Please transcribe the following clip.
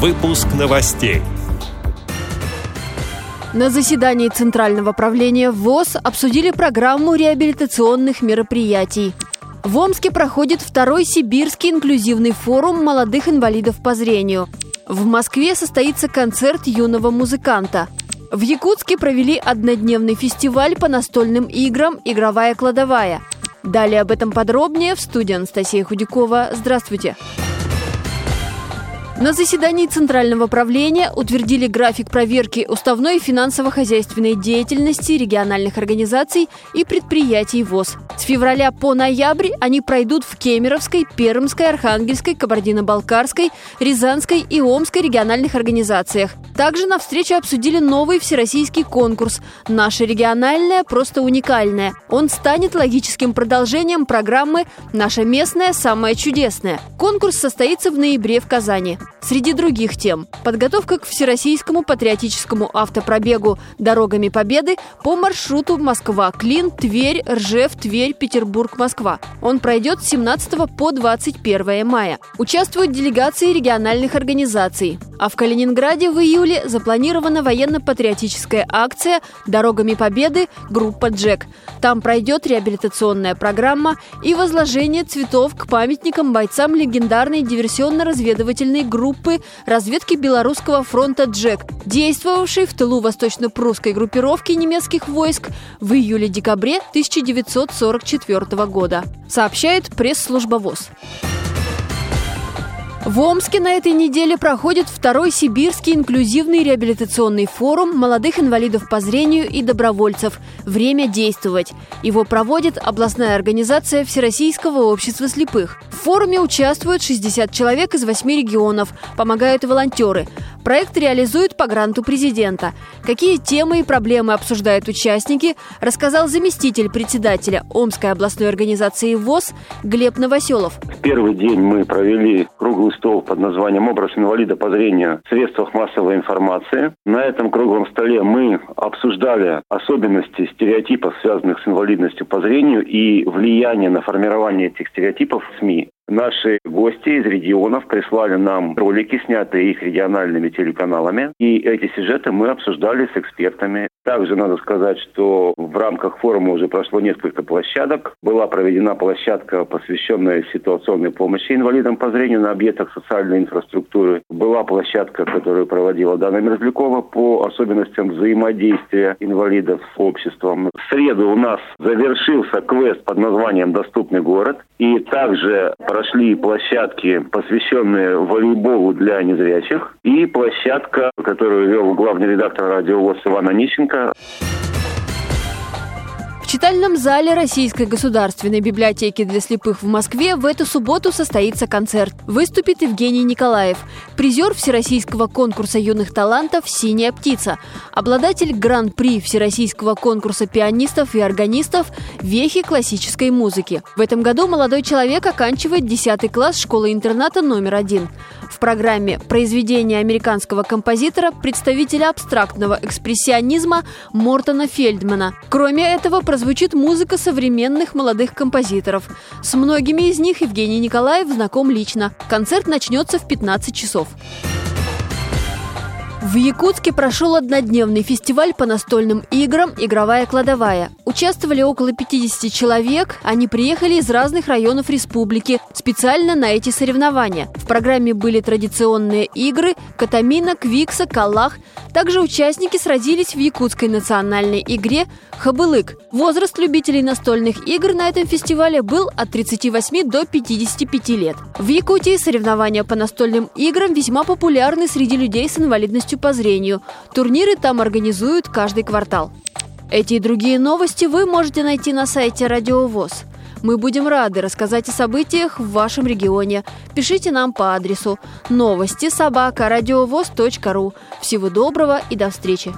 Выпуск новостей. На заседании Центрального правления ВОЗ обсудили программу реабилитационных мероприятий. В Омске проходит второй Сибирский инклюзивный форум молодых инвалидов по зрению. В Москве состоится концерт юного музыканта. В Якутске провели однодневный фестиваль по настольным играм «Игровая кладовая». Далее об этом подробнее в студии Анастасия Худякова. Здравствуйте! Здравствуйте! На заседании Центрального правления утвердили график проверки уставной и финансово-хозяйственной деятельности региональных организаций и предприятий ВОЗ. С февраля по ноябрь они пройдут в Кемеровской, Пермской, Архангельской, Кабардино-Балкарской, Рязанской и Омской региональных организациях. Также на встрече обсудили новый всероссийский конкурс «Наша региональная просто уникальная». Он станет логическим продолжением программы «Наша местная самая чудесная». Конкурс состоится в ноябре в Казани. Среди других тем – подготовка к Всероссийскому патриотическому автопробегу «Дорогами Победы» по маршруту Москва-Клин, Тверь, Ржев, Тверь, Петербург, Москва. Он пройдет с 17 по 21 мая. Участвуют делегации региональных организаций. А в Калининграде в июле запланирована военно-патриотическая акция «Дорогами Победы. Группа Джек». Там пройдет реабилитационная программа и возложение цветов к памятникам бойцам легендарной диверсионно-разведывательной группы разведки Белорусского фронта «Джек», действовавшей в тылу восточно-прусской группировки немецких войск в июле-декабре 1944 года, сообщает пресс-служба ВОЗ. В Омске на этой неделе проходит второй Сибирский инклюзивный реабилитационный форум молодых инвалидов по зрению и добровольцев «Время действовать». Его проводит областная организация Всероссийского общества слепых. В форуме участвуют 60 человек из 8 регионов, помогают волонтеры. Проект реализует по гранту президента. Какие темы и проблемы обсуждают участники, рассказал заместитель председателя Омской областной организации ВОЗ Глеб Новоселов. В первый день мы провели круглый стол под названием «Образ инвалида по зрению в средствах массовой информации». На этом круглом столе мы обсуждали особенности стереотипов, связанных с инвалидностью по зрению и влияние на формирование этих стереотипов в СМИ. Наши гости из регионов прислали нам ролики, снятые их региональными телеканалами, и эти сюжеты мы обсуждали с экспертами. Также надо сказать, что в рамках форума уже прошло несколько площадок. Была проведена площадка, посвященная ситуационной помощи инвалидам по зрению на объектах социальной инфраструктуры. Была площадка, которую проводила Дана Мерзлякова по особенностям взаимодействия инвалидов с обществом. В среду у нас завершился квест под названием «Доступный город». И также прошли площадки, посвященные волейболу для незрячих, и площадка, которую вел главный редактор радио ВОЗ Иван Онищенко. В читальном зале Российской государственной библиотеки для слепых в Москве в эту субботу состоится концерт. Выступит Евгений Николаев, призер Всероссийского конкурса юных талантов «Синяя птица», обладатель гран-при Всероссийского конкурса пианистов и органистов «Вехи классической музыки». В этом году молодой человек оканчивает 10 класс школы-интерната номер один. В программе произведения американского композитора, представителя абстрактного экспрессионизма Мортона Фельдмана. Кроме этого, прозвучит музыка современных молодых композиторов. С многими из них Евгений Николаев знаком лично. Концерт начнется в 15 часов. В Якутске прошел однодневный фестиваль по настольным играм «Игровая кладовая». Участвовали около 50 человек. Они приехали из разных районов республики специально на эти соревнования. В программе были традиционные игры «Катамина», «Квикса», «Калах». Также участники сразились в якутской национальной игре «Хабылык». Возраст любителей настольных игр на этом фестивале был от 38 до 55 лет. В Якутии соревнования по настольным играм весьма популярны среди людей с инвалидностью по зрению. Турниры там организуют каждый квартал. Эти и другие новости вы можете найти на сайте Радио ВОЗ. Мы будем рады рассказать о событиях в вашем регионе. Пишите нам по адресу новости собака ру. Всего доброго и до встречи!